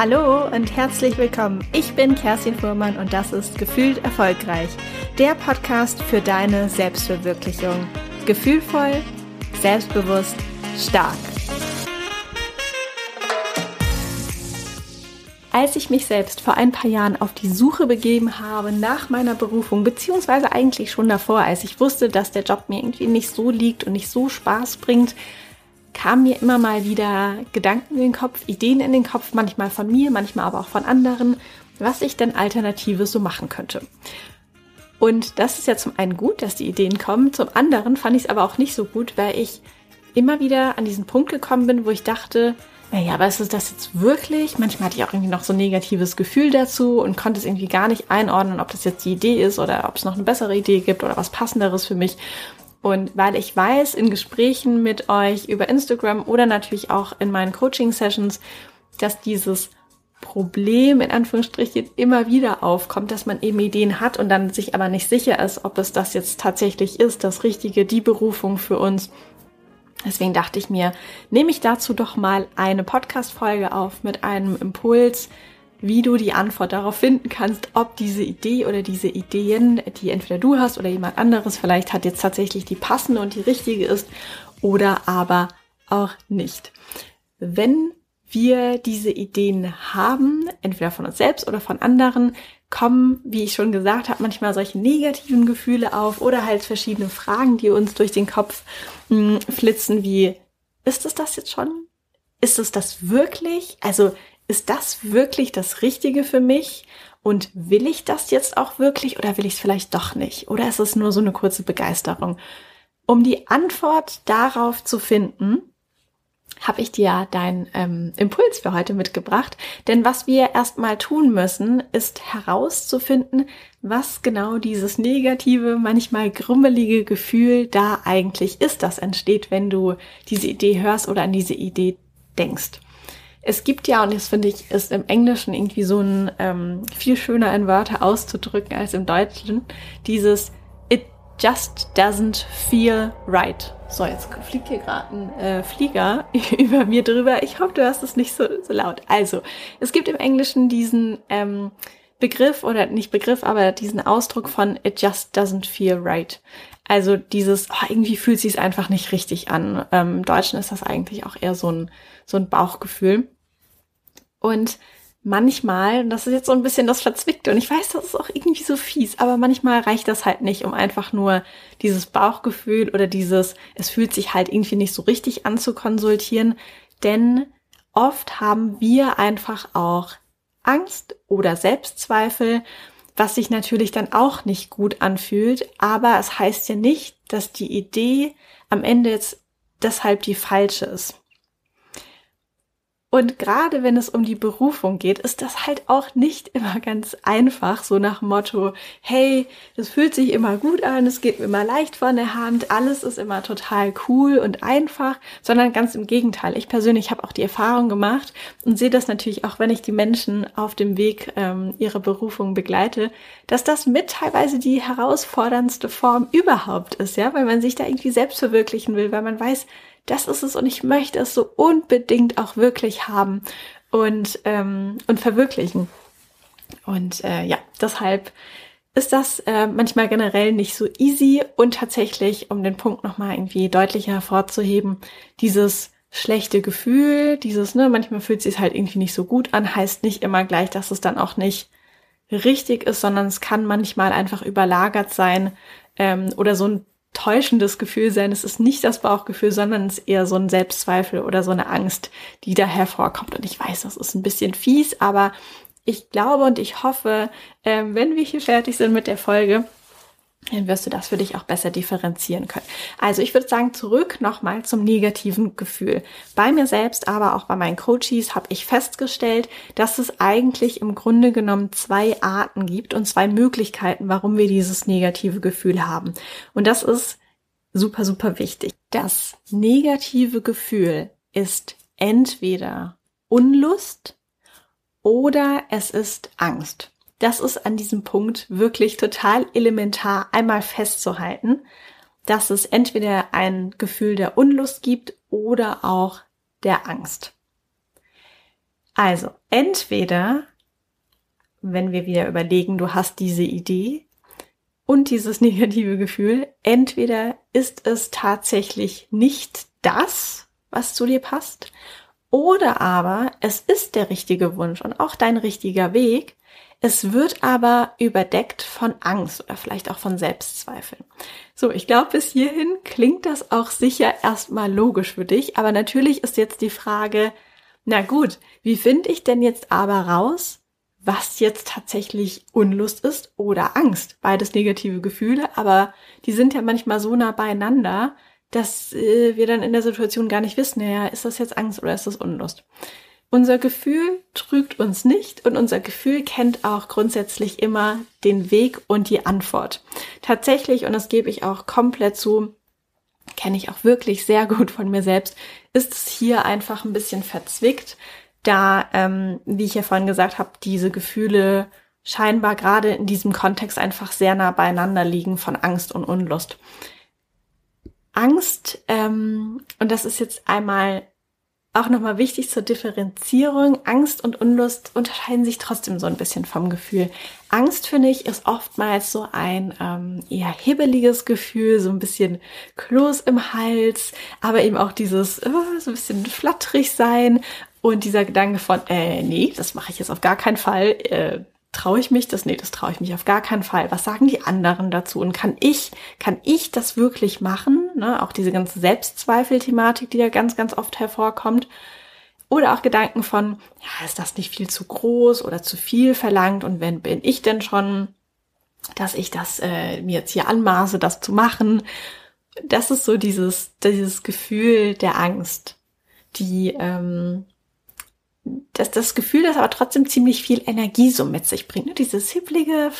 Hallo und herzlich willkommen. Ich bin Kerstin Fuhrmann und das ist Gefühlt Erfolgreich, der Podcast für deine Selbstverwirklichung. Gefühlvoll, selbstbewusst, stark. Als ich mich selbst vor ein paar Jahren auf die Suche begeben habe nach meiner Berufung, beziehungsweise eigentlich schon davor, als ich wusste, dass der Job mir irgendwie nicht so liegt und nicht so Spaß bringt, kamen mir immer mal wieder Gedanken in den Kopf, Ideen in den Kopf, manchmal von mir, manchmal aber auch von anderen, was ich denn Alternatives so machen könnte. Und das ist ja zum einen gut, dass die Ideen kommen, zum anderen fand ich es aber auch nicht so gut, weil ich immer wieder an diesen Punkt gekommen bin, wo ich dachte, naja, aber ist das jetzt wirklich? Manchmal hatte ich auch irgendwie noch so ein negatives Gefühl dazu und konnte es irgendwie gar nicht einordnen, ob das jetzt die Idee ist oder ob es noch eine bessere Idee gibt oder was passenderes für mich. Und weil ich weiß, in Gesprächen mit euch über Instagram oder natürlich auch in meinen Coaching-Sessions, dass dieses Problem in Anführungsstrichen immer wieder aufkommt, dass man eben Ideen hat und dann sich aber nicht sicher ist, ob es das jetzt tatsächlich ist, das Richtige, die Berufung für uns. Deswegen dachte ich mir, nehme ich dazu doch mal eine Podcast-Folge auf mit einem Impuls, wie du die Antwort darauf finden kannst, ob diese Idee oder diese Ideen, die entweder du hast oder jemand anderes vielleicht hat, jetzt tatsächlich die passende und die richtige ist oder aber auch nicht. Wenn wir diese Ideen haben, entweder von uns selbst oder von anderen, kommen, wie ich schon gesagt habe, manchmal solche negativen Gefühle auf oder halt verschiedene Fragen, die uns durch den Kopf mh, hm, flitzen, wie, ist es das jetzt schon? Ist es das wirklich? Also ist das wirklich das Richtige für mich? Und will ich das jetzt auch wirklich oder will ich es vielleicht doch nicht? Oder ist es nur so eine kurze Begeisterung? Um die Antwort darauf zu finden, habe ich dir deinen ähm, Impuls für heute mitgebracht. Denn was wir erstmal tun müssen, ist herauszufinden, was genau dieses negative, manchmal grummelige Gefühl da eigentlich ist, das entsteht, wenn du diese Idee hörst oder an diese Idee denkst. Es gibt ja, und das finde ich, ist im Englischen irgendwie so ein ähm, viel schöner in Wörter auszudrücken als im Deutschen, dieses It just doesn't feel right. So, jetzt fliegt hier gerade ein äh, Flieger über mir drüber. Ich hoffe, du hast es nicht so, so laut. Also, es gibt im Englischen diesen ähm, Begriff oder nicht Begriff, aber diesen Ausdruck von It just doesn't feel right. Also dieses, oh, irgendwie fühlt sich einfach nicht richtig an. Ähm, Im Deutschen ist das eigentlich auch eher so ein, so ein Bauchgefühl. Und manchmal, und das ist jetzt so ein bisschen das Verzwickte, und ich weiß, das ist auch irgendwie so fies, aber manchmal reicht das halt nicht, um einfach nur dieses Bauchgefühl oder dieses, es fühlt sich halt irgendwie nicht so richtig an zu konsultieren, denn oft haben wir einfach auch Angst oder Selbstzweifel, was sich natürlich dann auch nicht gut anfühlt, aber es heißt ja nicht, dass die Idee am Ende jetzt deshalb die falsche ist. Und gerade wenn es um die Berufung geht, ist das halt auch nicht immer ganz einfach, so nach Motto, hey, das fühlt sich immer gut an, es geht mir immer leicht von der Hand, alles ist immer total cool und einfach, sondern ganz im Gegenteil. Ich persönlich habe auch die Erfahrung gemacht und sehe das natürlich auch, wenn ich die Menschen auf dem Weg ähm, ihrer Berufung begleite, dass das mit teilweise die herausforderndste Form überhaupt ist, ja, weil man sich da irgendwie selbst verwirklichen will, weil man weiß, das ist es und ich möchte es so unbedingt auch wirklich haben und, ähm, und verwirklichen. Und äh, ja, deshalb ist das äh, manchmal generell nicht so easy und tatsächlich, um den Punkt nochmal irgendwie deutlicher hervorzuheben, dieses schlechte Gefühl, dieses, ne, manchmal fühlt es sich halt irgendwie nicht so gut an, heißt nicht immer gleich, dass es dann auch nicht richtig ist, sondern es kann manchmal einfach überlagert sein ähm, oder so ein täuschendes Gefühl sein. Es ist nicht das Bauchgefühl, sondern es ist eher so ein Selbstzweifel oder so eine Angst, die da hervorkommt. Und ich weiß, das ist ein bisschen fies, aber ich glaube und ich hoffe, äh, wenn wir hier fertig sind mit der Folge, dann wirst du das für dich auch besser differenzieren können. Also ich würde sagen, zurück nochmal zum negativen Gefühl. Bei mir selbst, aber auch bei meinen Coaches habe ich festgestellt, dass es eigentlich im Grunde genommen zwei Arten gibt und zwei Möglichkeiten, warum wir dieses negative Gefühl haben. Und das ist super, super wichtig. Das negative Gefühl ist entweder Unlust oder es ist Angst das ist an diesem Punkt wirklich total elementar einmal festzuhalten, dass es entweder ein Gefühl der Unlust gibt oder auch der Angst. Also, entweder, wenn wir wieder überlegen, du hast diese Idee und dieses negative Gefühl, entweder ist es tatsächlich nicht das, was zu dir passt, oder aber es ist der richtige Wunsch und auch dein richtiger Weg, es wird aber überdeckt von Angst oder vielleicht auch von Selbstzweifeln. So, ich glaube, bis hierhin klingt das auch sicher erstmal logisch für dich, aber natürlich ist jetzt die Frage, na gut, wie finde ich denn jetzt aber raus, was jetzt tatsächlich Unlust ist oder Angst? Beides negative Gefühle, aber die sind ja manchmal so nah beieinander, dass äh, wir dann in der Situation gar nicht wissen, naja, ist das jetzt Angst oder ist das Unlust? Unser Gefühl trügt uns nicht und unser Gefühl kennt auch grundsätzlich immer den Weg und die Antwort. Tatsächlich, und das gebe ich auch komplett zu, kenne ich auch wirklich sehr gut von mir selbst, ist es hier einfach ein bisschen verzwickt, da, ähm, wie ich ja vorhin gesagt habe, diese Gefühle scheinbar gerade in diesem Kontext einfach sehr nah beieinander liegen von Angst und Unlust. Angst, ähm, und das ist jetzt einmal auch nochmal wichtig zur Differenzierung. Angst und Unlust unterscheiden sich trotzdem so ein bisschen vom Gefühl. Angst, finde ich, ist oftmals so ein ähm, eher hibbeliges Gefühl, so ein bisschen Kloß im Hals, aber eben auch dieses äh, so ein bisschen flatterig sein und dieser Gedanke von, äh, nee, das mache ich jetzt auf gar keinen Fall. Äh, traue ich mich das? Nee, das traue ich mich auf gar keinen Fall. Was sagen die anderen dazu? Und kann ich, kann ich das wirklich machen? Ne? Auch diese ganze Selbstzweifel-Thematik, die ja ganz, ganz oft hervorkommt. Oder auch Gedanken von, ja, ist das nicht viel zu groß oder zu viel verlangt? Und wenn bin ich denn schon, dass ich das äh, mir jetzt hier anmaße, das zu machen? Das ist so dieses, dieses Gefühl der Angst, die ähm, dass das Gefühl, das aber trotzdem ziemlich viel Energie so mit sich bringt. Ne? Dieses hipplige,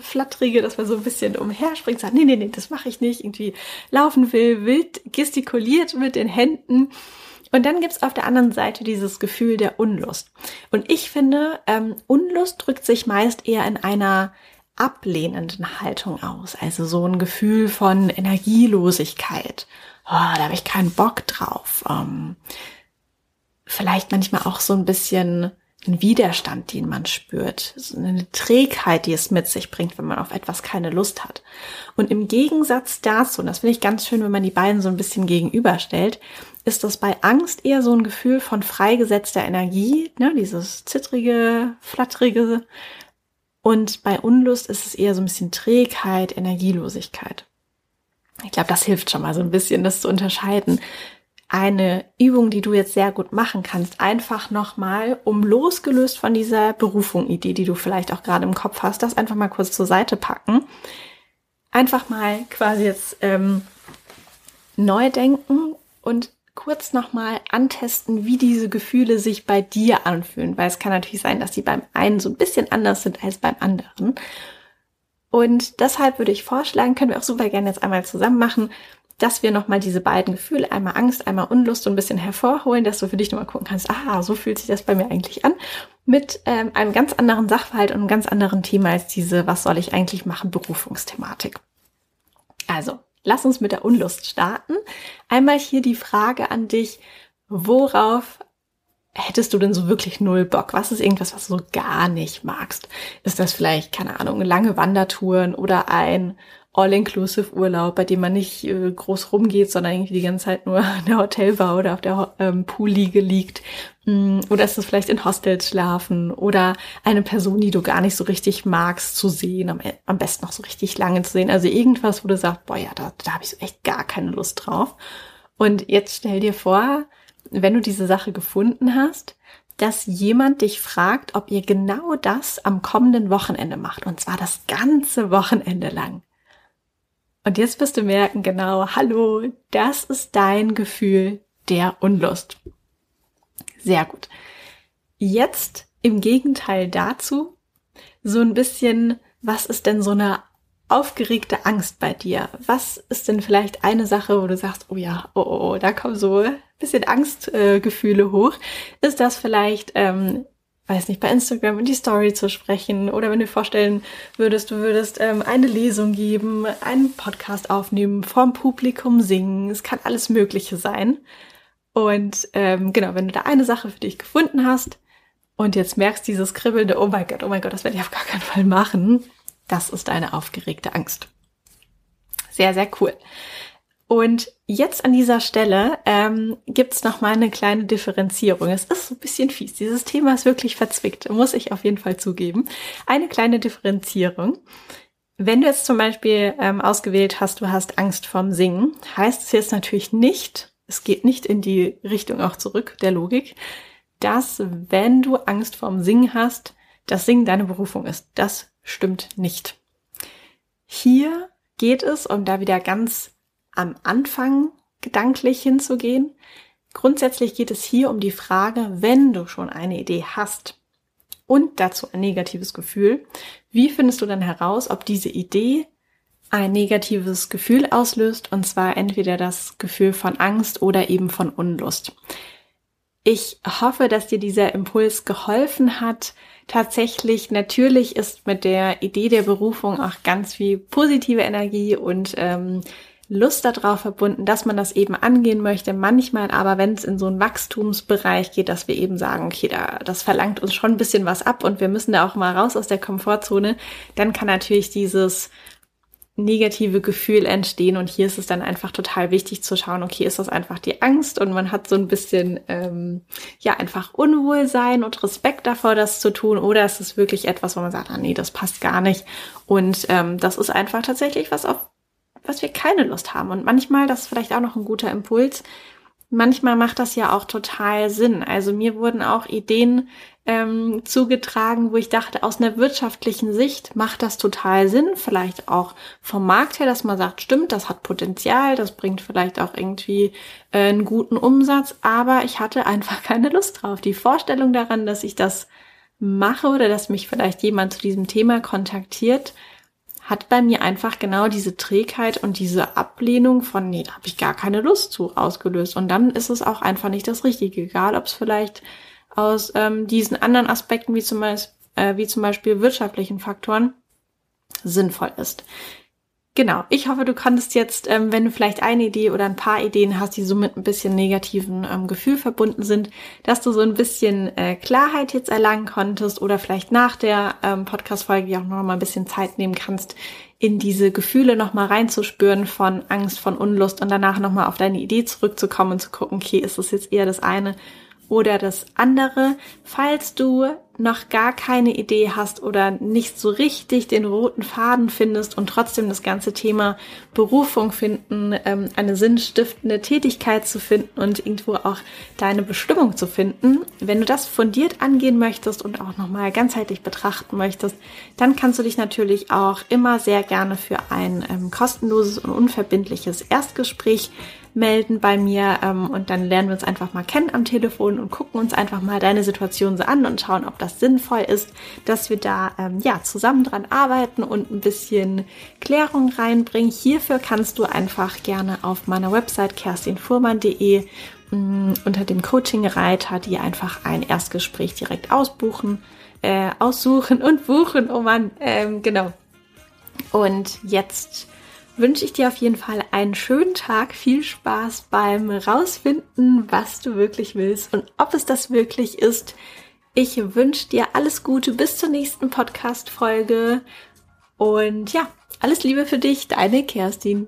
flatterige, dass man so ein bisschen umherspringt, sagt, nee, nee, nee, das mache ich nicht, irgendwie laufen will, wild gestikuliert mit den Händen. Und dann gibt's auf der anderen Seite dieses Gefühl der Unlust. Und ich finde, ähm, Unlust drückt sich meist eher in einer ablehnenden Haltung aus. Also so ein Gefühl von Energielosigkeit. Oh, da habe ich keinen Bock drauf. Ähm, vielleicht manchmal auch so ein bisschen ein Widerstand, den man spürt, so eine Trägheit, die es mit sich bringt, wenn man auf etwas keine Lust hat. Und im Gegensatz dazu, und das finde ich ganz schön, wenn man die beiden so ein bisschen gegenüberstellt, ist das bei Angst eher so ein Gefühl von freigesetzter Energie, ne, dieses zittrige, flatterige. Und bei Unlust ist es eher so ein bisschen Trägheit, Energielosigkeit. Ich glaube, das hilft schon mal so ein bisschen, das zu unterscheiden eine Übung, die du jetzt sehr gut machen kannst, einfach nochmal, um losgelöst von dieser Berufung-Idee, die du vielleicht auch gerade im Kopf hast, das einfach mal kurz zur Seite packen. Einfach mal quasi jetzt ähm, neu denken und kurz nochmal antesten, wie diese Gefühle sich bei dir anfühlen, weil es kann natürlich sein, dass sie beim einen so ein bisschen anders sind als beim anderen. Und deshalb würde ich vorschlagen, können wir auch super gerne jetzt einmal zusammen machen, dass wir nochmal diese beiden Gefühle, einmal Angst, einmal Unlust, so ein bisschen hervorholen, dass du für dich nochmal gucken kannst, ah, so fühlt sich das bei mir eigentlich an, mit ähm, einem ganz anderen Sachverhalt und einem ganz anderen Thema als diese, was soll ich eigentlich machen, Berufungsthematik. Also, lass uns mit der Unlust starten. Einmal hier die Frage an dich, worauf hättest du denn so wirklich null Bock? Was ist irgendwas, was du so gar nicht magst? Ist das vielleicht, keine Ahnung, lange Wandertouren oder ein All-Inclusive-Urlaub, bei dem man nicht äh, groß rumgeht, sondern irgendwie die ganze Zeit nur in der Hotelbar oder auf der ähm, Poolliege liegt. Mm, oder ist es vielleicht in Hostels schlafen oder eine Person, die du gar nicht so richtig magst, zu sehen, am, am besten noch so richtig lange zu sehen. Also irgendwas, wo du sagst, boah ja, da, da habe ich so echt gar keine Lust drauf. Und jetzt stell dir vor, wenn du diese Sache gefunden hast, dass jemand dich fragt, ob ihr genau das am kommenden Wochenende macht. Und zwar das ganze Wochenende lang. Und jetzt wirst du merken, genau, hallo, das ist dein Gefühl der Unlust. Sehr gut. Jetzt im Gegenteil dazu, so ein bisschen, was ist denn so eine aufgeregte Angst bei dir? Was ist denn vielleicht eine Sache, wo du sagst, oh ja, oh, oh, oh da kommen so ein bisschen Angstgefühle äh, hoch? Ist das vielleicht ähm, weiß nicht, bei Instagram in die Story zu sprechen oder wenn du dir vorstellen würdest, du würdest ähm, eine Lesung geben, einen Podcast aufnehmen, vorm Publikum singen, es kann alles Mögliche sein. Und ähm, genau, wenn du da eine Sache für dich gefunden hast, und jetzt merkst dieses kribbelnde, oh mein Gott, oh mein Gott, das werde ich auf gar keinen Fall machen. Das ist eine aufgeregte Angst. Sehr, sehr cool. Und jetzt an dieser Stelle ähm, gibt es noch mal eine kleine Differenzierung. Es ist so ein bisschen fies. Dieses Thema ist wirklich verzwickt, muss ich auf jeden Fall zugeben. Eine kleine Differenzierung. Wenn du jetzt zum Beispiel ähm, ausgewählt hast, du hast Angst vorm Singen, heißt es jetzt natürlich nicht, es geht nicht in die Richtung auch zurück der Logik, dass wenn du Angst vorm Singen hast, das Singen deine Berufung ist. Das stimmt nicht. Hier geht es, um da wieder ganz am Anfang gedanklich hinzugehen. Grundsätzlich geht es hier um die Frage, wenn du schon eine Idee hast und dazu ein negatives Gefühl, wie findest du dann heraus, ob diese Idee ein negatives Gefühl auslöst, und zwar entweder das Gefühl von Angst oder eben von Unlust. Ich hoffe, dass dir dieser Impuls geholfen hat. Tatsächlich, natürlich ist mit der Idee der Berufung auch ganz viel positive Energie und ähm, Lust darauf verbunden, dass man das eben angehen möchte. Manchmal aber, wenn es in so einen Wachstumsbereich geht, dass wir eben sagen, okay, da, das verlangt uns schon ein bisschen was ab und wir müssen da auch mal raus aus der Komfortzone, dann kann natürlich dieses negative Gefühl entstehen. Und hier ist es dann einfach total wichtig zu schauen, okay, ist das einfach die Angst und man hat so ein bisschen, ähm, ja, einfach Unwohlsein und Respekt davor, das zu tun, oder ist es wirklich etwas, wo man sagt, ah nee, das passt gar nicht. Und ähm, das ist einfach tatsächlich was, auf was wir keine Lust haben. Und manchmal, das ist vielleicht auch noch ein guter Impuls, manchmal macht das ja auch total Sinn. Also mir wurden auch Ideen ähm, zugetragen, wo ich dachte, aus einer wirtschaftlichen Sicht macht das total Sinn. Vielleicht auch vom Markt her, dass man sagt, stimmt, das hat Potenzial, das bringt vielleicht auch irgendwie äh, einen guten Umsatz, aber ich hatte einfach keine Lust drauf. Die Vorstellung daran, dass ich das mache oder dass mich vielleicht jemand zu diesem Thema kontaktiert, hat bei mir einfach genau diese Trägheit und diese Ablehnung von, nee, da habe ich gar keine Lust zu ausgelöst. Und dann ist es auch einfach nicht das Richtige, egal ob es vielleicht aus ähm, diesen anderen Aspekten, wie zum, äh, wie zum Beispiel wirtschaftlichen Faktoren, sinnvoll ist. Genau, ich hoffe, du konntest jetzt, ähm, wenn du vielleicht eine Idee oder ein paar Ideen hast, die so mit ein bisschen negativen ähm, Gefühl verbunden sind, dass du so ein bisschen äh, Klarheit jetzt erlangen konntest oder vielleicht nach der ähm, Podcast-Folge auch noch mal ein bisschen Zeit nehmen kannst, in diese Gefühle noch mal reinzuspüren von Angst, von Unlust und danach noch mal auf deine Idee zurückzukommen und zu gucken, okay, ist das jetzt eher das eine oder das andere. Falls du noch gar keine Idee hast oder nicht so richtig den roten Faden findest und trotzdem das ganze Thema Berufung finden, ähm, eine sinnstiftende Tätigkeit zu finden und irgendwo auch deine Bestimmung zu finden, wenn du das fundiert angehen möchtest und auch nochmal ganzheitlich betrachten möchtest, dann kannst du dich natürlich auch immer sehr gerne für ein ähm, kostenloses und unverbindliches Erstgespräch melden bei mir ähm, und dann lernen wir uns einfach mal kennen am Telefon und gucken uns einfach mal deine Situation so an und schauen, ob das sinnvoll ist, dass wir da ähm, ja zusammen dran arbeiten und ein bisschen Klärung reinbringen. Hierfür kannst du einfach gerne auf meiner Website kerstinfuhrmann.de mm, unter dem Coaching-Reiter die einfach ein Erstgespräch direkt ausbuchen, äh, aussuchen und buchen. Oh Mann, ähm, genau. Und jetzt wünsche ich dir auf jeden Fall einen schönen Tag, viel Spaß beim Rausfinden, was du wirklich willst und ob es das wirklich ist. Ich wünsche dir alles Gute bis zur nächsten Podcast-Folge und ja, alles Liebe für dich, deine Kerstin.